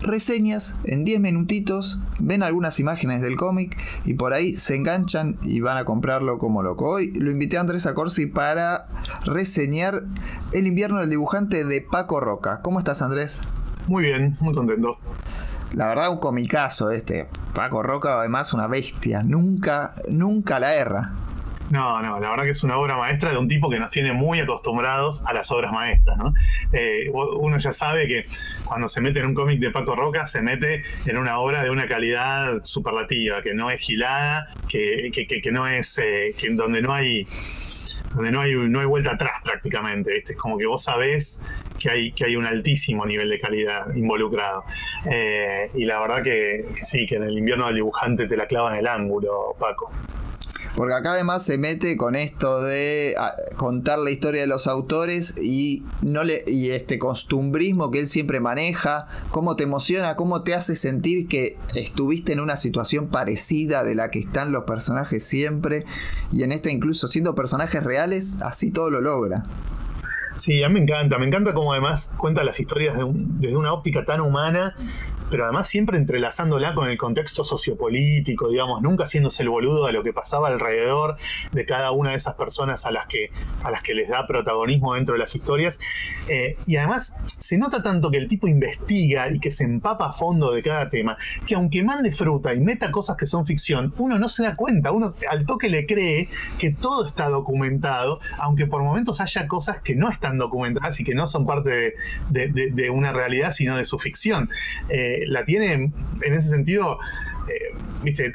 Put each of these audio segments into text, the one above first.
reseñas en 10 minutitos, ven algunas imágenes del cómic y por ahí se enganchan y van a comprarlo como loco. Hoy lo invité a Andrés Acorsi para reseñar El invierno del dibujante de Paco Roca. ¿Cómo estás Andrés? Muy bien, muy contento. La verdad, un comicazo este. Paco Roca, además, una bestia. Nunca, nunca la erra. No, no, la verdad que es una obra maestra de un tipo que nos tiene muy acostumbrados a las obras maestras, ¿no? Eh, uno ya sabe que cuando se mete en un cómic de Paco Roca, se mete en una obra de una calidad superlativa, que no es gilada, que, que, no es, eh, que donde no hay donde no hay, no hay vuelta atrás prácticamente. Este Es como que vos sabés que hay, que hay un altísimo nivel de calidad involucrado. Eh, y la verdad que, que, sí, que en el invierno del dibujante te la clava en el ángulo, Paco. Porque acá además se mete con esto de ah, contar la historia de los autores y no le y este costumbrismo que él siempre maneja, cómo te emociona, cómo te hace sentir que estuviste en una situación parecida de la que están los personajes siempre y en esta incluso siendo personajes reales, así todo lo logra. Sí, a mí me encanta, me encanta cómo además cuenta las historias desde una óptica tan humana pero además siempre entrelazándola con el contexto sociopolítico, digamos, nunca haciéndose el boludo de lo que pasaba alrededor de cada una de esas personas a las que, a las que les da protagonismo dentro de las historias. Eh, y además se nota tanto que el tipo investiga y que se empapa a fondo de cada tema, que aunque mande fruta y meta cosas que son ficción, uno no se da cuenta, uno al toque le cree que todo está documentado, aunque por momentos haya cosas que no están documentadas y que no son parte de, una realidad, sino de su ficción. Eh, la tiene en ese sentido, eh, viste,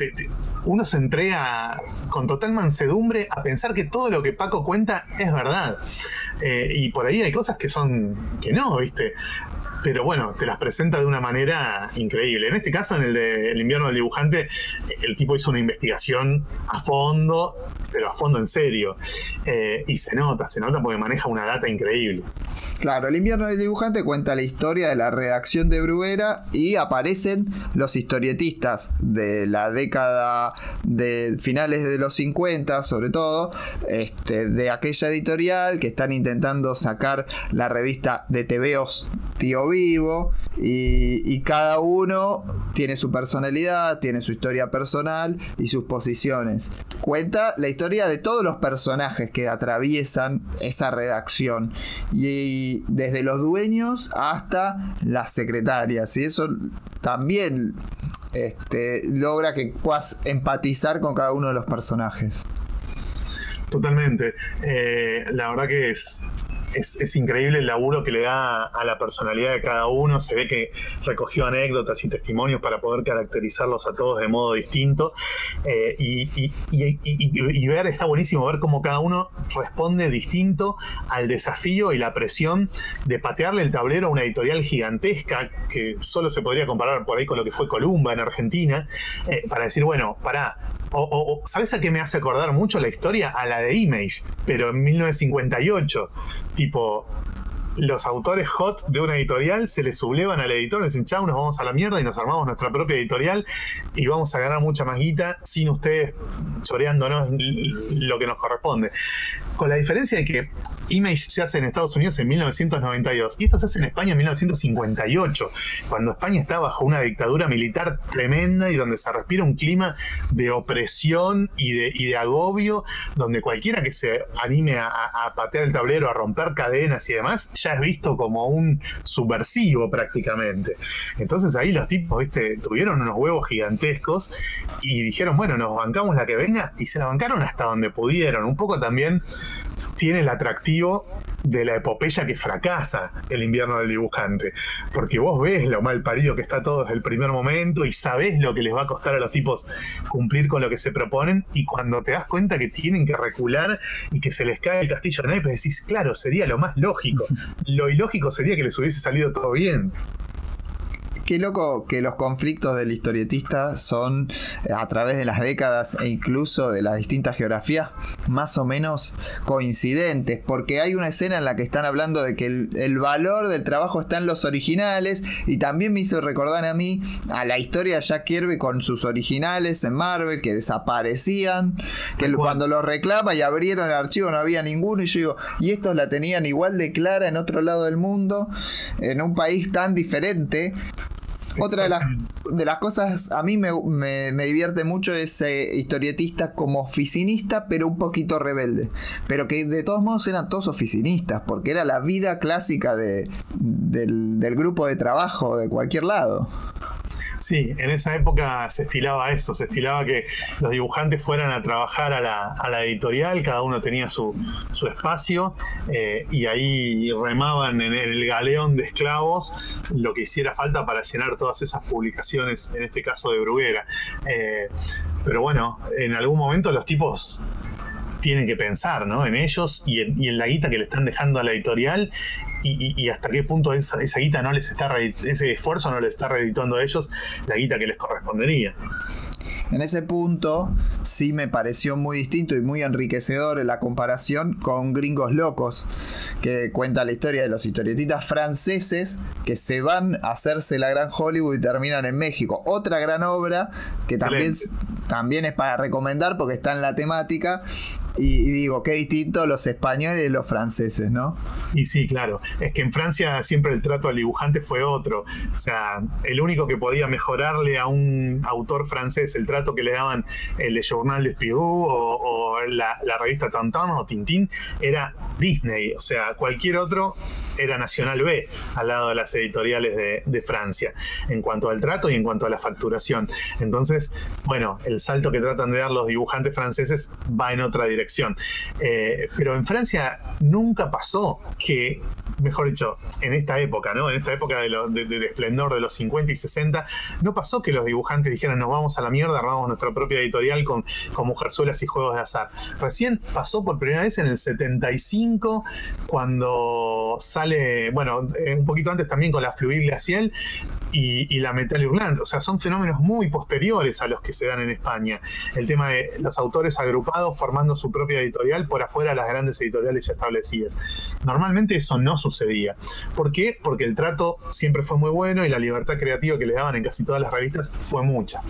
uno se entrega con total mansedumbre a pensar que todo lo que Paco cuenta es verdad. Eh, y por ahí hay cosas que son que no, viste pero bueno, te las presenta de una manera increíble. En este caso, en el de El invierno del dibujante, el tipo hizo una investigación a fondo, pero a fondo en serio. Eh, y se nota, se nota porque maneja una data increíble. Claro, el invierno del dibujante cuenta la historia de la redacción de Bruguera y aparecen los historietistas de la década de finales de los 50, sobre todo, este, de aquella editorial que están intentando sacar la revista de TVOs Tío Vivo y cada uno tiene su personalidad, tiene su historia personal y sus posiciones. Cuenta la historia de todos los personajes que atraviesan esa redacción y desde los dueños hasta las secretarias. Y eso también este, logra que puedas empatizar con cada uno de los personajes. Totalmente. Eh, la verdad que es, es, increíble el laburo que le da a la personalidad de cada uno. Se ve que recogió anécdotas y testimonios para poder caracterizarlos a todos de modo distinto. Eh, y, ver, está buenísimo ver cómo cada uno responde distinto al desafío y la presión de patearle el tablero a una editorial gigantesca que solo se podría comparar por ahí con lo que fue Columba en Argentina, eh, para decir, bueno, para o, ¿sabes a qué me hace acordar mucho la historia? A la de Image, pero en 1958. Tipo, los autores hot de una editorial se les sublevan al editor, les dicen, chau, nos vamos a la mierda y nos armamos nuestra propia editorial y vamos a ganar mucha más guita sin ustedes choreándonos lo que nos corresponde. Con la diferencia de que Image se hace en Estados Unidos en 1992 y esto se hace en España en 1958, cuando España está bajo una dictadura militar tremenda y donde se respira un clima de opresión y de, de agobio, donde cualquiera que se anime a, a patear el tablero, a romper cadenas y demás, ya es visto como un subversivo prácticamente. Entonces ahí los tipos, viste, tuvieron unos huevos gigantescos y dijeron, bueno, nos bancamos la que venga y se la bancaron hasta donde pudieron. Un poco también tiene el atractivo de la epopeya que fracasa el invierno del dibujante. Porque vos ves lo mal parido que está todo desde el primer momento y sabés lo que les va a costar a los tipos cumplir con lo que se proponen. Y cuando te das cuenta que tienen que recular y que se les cae el castillo de naipes, decís, claro, sería lo más lógico. Lo ilógico sería que les hubiese salido todo bien. Qué loco que los conflictos del historietista son eh, a través de las décadas e incluso de las distintas geografías más o menos coincidentes, porque hay una escena en la que están hablando de que el, valor del trabajo está en los originales y también me hizo recordar a mí a la historia de Jack Kirby con sus originales en Marvel que desaparecían, que cuando los reclama y abrieron el archivo no había ninguno y yo digo, y estos la tenían igual de clara en otro lado del mundo, en un país tan diferente Otra de las, de las cosas, a mí me, me, divierte mucho es historietista como oficinista, pero un poquito rebelde. Pero que de todos modos eran todos oficinistas, porque era la vida clásica de, del, del grupo de trabajo de cualquier lado. Sí, en esa época se estilaba eso, se estilaba que los dibujantes fueran a trabajar a la, editorial, cada uno tenía su, espacio eh, y ahí remaban en el galeón de esclavos lo que hiciera falta para llenar todas esas publicaciones, en este caso de Bruguera. Eh, pero bueno, en algún momento los tipos tienen que pensar ¿no? en ellos y en, la guita que le están dejando a la editorial y, hasta qué punto esa, esa, guita no les está ese esfuerzo no les está reeditando a ellos la guita que les correspondería. En ese punto sí me pareció muy distinto y muy enriquecedor la comparación con Gringos Locos, que cuenta la historia de los historietistas franceses que se van a hacerse la gran Hollywood y terminan en México. Otra gran obra que también, también es para recomendar porque está en la temática y, digo, qué distinto los españoles y los franceses, ¿no? Y sí, claro. Es que en Francia siempre el trato al dibujante fue otro. O sea, el único que podía mejorarle a un autor francés el trato que le daban el Journal de Spirou o, la, revista Tantan o Tintín era Disney. O sea, cualquier otro era Nacional B al lado de las editoriales de, Francia en cuanto al trato y en cuanto a la facturación. Entonces, bueno, el salto que tratan de dar los dibujantes franceses va en otra dirección eh, pero en Francia nunca pasó que, mejor dicho, en esta época, ¿no? En esta época de, esplendor de los 50 y 60, no pasó que los dibujantes dijeran nos vamos a la mierda, armamos nuestra propia editorial con, con mujerzuelas y juegos de azar. Recién pasó por primera vez en el 75, cuando sale, bueno, eh, un poquito antes también con la Fluid Glacial y, la Metal Hurlant. O sea, son fenómenos muy posteriores a los que se dan en España. El tema de los autores agrupados formando su propia editorial por afuera de las grandes editoriales ya establecidas. Normalmente eso no sucedía. ¿Por qué? Porque el trato siempre fue muy bueno y la libertad creativa que le daban en casi todas las revistas fue mucha.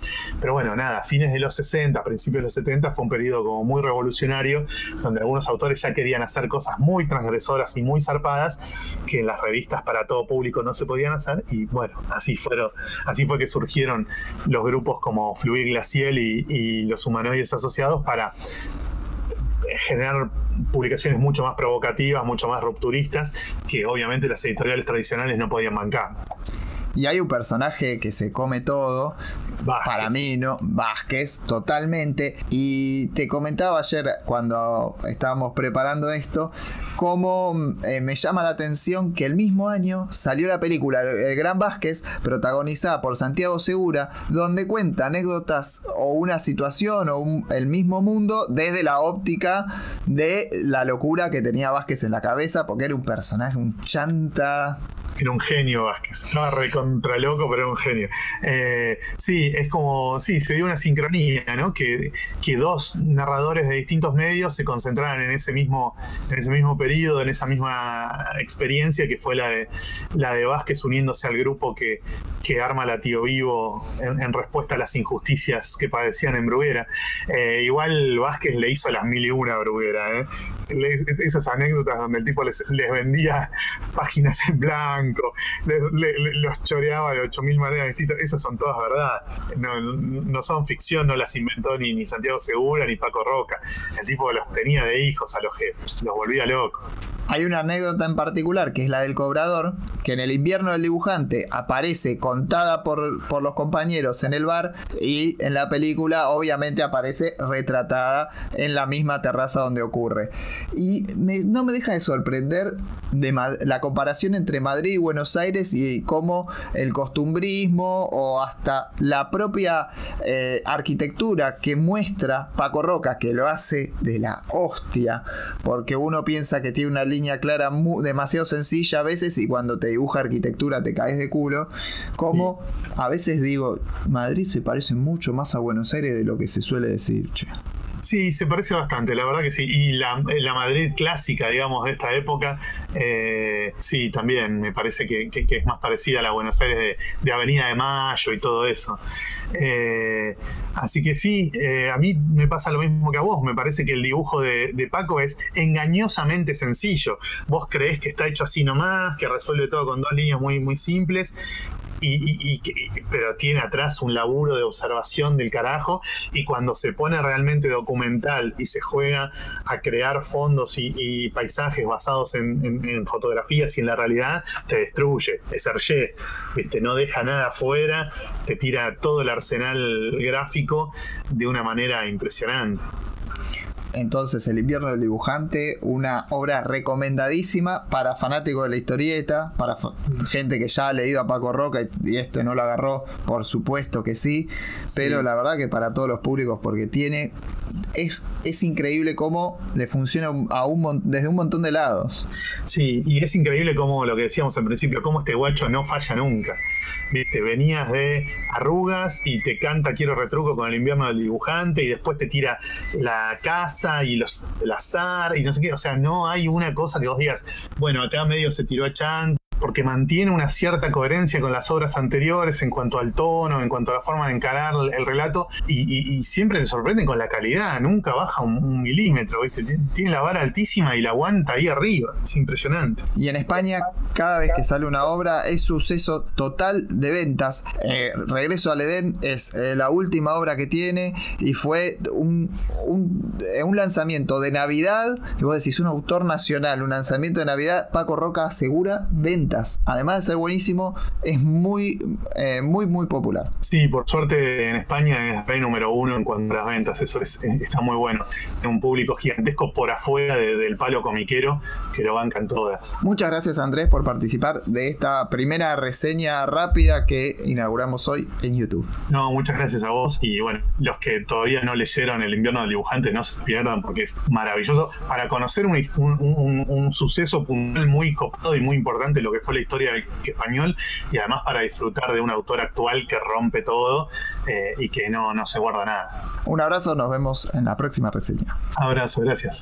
Pero bueno, nada, fines de los 60, principios de los 70 fue un periodo como muy revolucionario, donde algunos autores ya querían hacer cosas muy transgresoras y muy zarpadas que en las revistas para todo público no se podían hacer y bueno, así fueron, así fue que surgieron los grupos como Fluid Glacial y los humanoides asociados para generar publicaciones mucho más provocativas, mucho más rupturistas, que obviamente las editoriales tradicionales no podían bancar. Y hay un personaje que se come todo. Para mí, ¿no? Vázquez, totalmente. Y te comentaba ayer cuando estábamos preparando esto, cómo eh, me llama la atención que el mismo año salió la película El Gran Vázquez, protagonizada por Santiago Segura, donde cuenta anécdotas o una situación o el mismo mundo desde la óptica de la locura que tenía Vázquez en la cabeza, porque era un personaje, un chanta era un genio Vázquez. Estaba recontra loco, pero era un genio. Eh, sí, es como, sí, se dio una sincronía, ¿no? Que, que dos narradores de distintos medios se concentraran en ese mismo, en ese mismo periodo, en esa misma experiencia que fue la de la de Vázquez uniéndose al grupo que, que arma la Tío Vivo en, respuesta a las injusticias que padecían en Bruguera. Eh, igual Vázquez le hizo las mil y una a Bruguera, ¿eh? Esas anécdotas donde el tipo les, les vendía páginas en blanco los choreaba de 8.000 maneras distintas, esas son todas verdad, no, son ficción, no las inventó ni, ni Santiago Segura ni Paco Roca, el tipo los tenía de hijos a los jefes, los volvía locos. Hay una anécdota en particular que es la del cobrador, que en el invierno del dibujante aparece contada por, por los compañeros en el bar y en la película obviamente aparece retratada en la misma terraza donde ocurre. Y no me deja de sorprender de la comparación entre Madrid y Buenos Aires y cómo el costumbrismo o hasta la propia eh, arquitectura que muestra Paco Roca, que lo hace de la hostia, porque uno piensa que tiene una línea clara demasiado sencilla a veces y cuando te dibuja arquitectura te caes de culo. Como a veces digo, Madrid se parece mucho más a Buenos Aires de lo que se suele decir. Sí, se parece bastante, la verdad que sí. Y la, la Madrid clásica, digamos, de esta época, eh, sí, también me parece que, es más parecida a la Buenos Aires de, Avenida de Mayo y todo eso. Eh, así que sí, eh, a mí me pasa lo mismo que a vos. Me parece que el dibujo de, Paco es engañosamente sencillo. Vos creés que está hecho así nomás, que resuelve todo con dos líneas muy, muy simples y, pero tiene atrás un laburo de observación del carajo y cuando se pone realmente documental y se juega a crear fondos y, paisajes basados en, fotografías y en la realidad, te destruye, es Hergé, ¿viste? no deja nada afuera, te tira todo el arsenal gráfico de una manera impresionante. Entonces, El invierno del dibujante, una obra recomendadísima para fanáticos de la historieta, para gente que ya ha leído a Paco Roca y, este no lo agarró, por supuesto que sí, pero la verdad que para todos los públicos, porque tiene. Es, es increíble cómo le funciona a un, desde un montón de lados. Sí, y es increíble como lo que decíamos al principio, cómo este guacho no falla nunca. Viste, venías de arrugas y te canta Quiero retruco con el invierno del dibujante y después te tira la casa y los el azar y no sé qué. O sea, no hay una cosa que vos digas, bueno, acá medio se tiró a Chant porque mantiene una cierta coherencia con las obras anteriores en cuanto al tono, en cuanto a la forma de encarar el relato, y, siempre te sorprende con la calidad, nunca baja un, milímetro, ¿viste? tiene la vara altísima y la aguanta ahí arriba, es impresionante. Y en España, cada vez que sale una obra es suceso total de ventas. Eh, Regreso al Edén es eh, la última obra que tiene y fue un, un, eh, un lanzamiento de Navidad, y vos decís, un autor nacional, un lanzamiento de Navidad, Paco Roca asegura venta Además de ser buenísimo, es muy, eh, muy, muy popular. Sí, por suerte en España es rey número uno en cuanto a las ventas. Eso está muy bueno. Es un público gigantesco por afuera del palo comiquero que lo bancan todas. Muchas gracias, Andrés, por participar de esta primera reseña rápida que inauguramos hoy en YouTube. No, muchas gracias a vos. Y bueno, los que todavía no leyeron El invierno del dibujante, no se pierdan porque es maravilloso para conocer un, un, un suceso puntual muy copado y muy importante, lo que fue la historia del español y además para disfrutar de un autor actual que rompe todo eh, y que no, no se guarda nada. Un abrazo, nos vemos en la próxima reseña. Abrazo, gracias.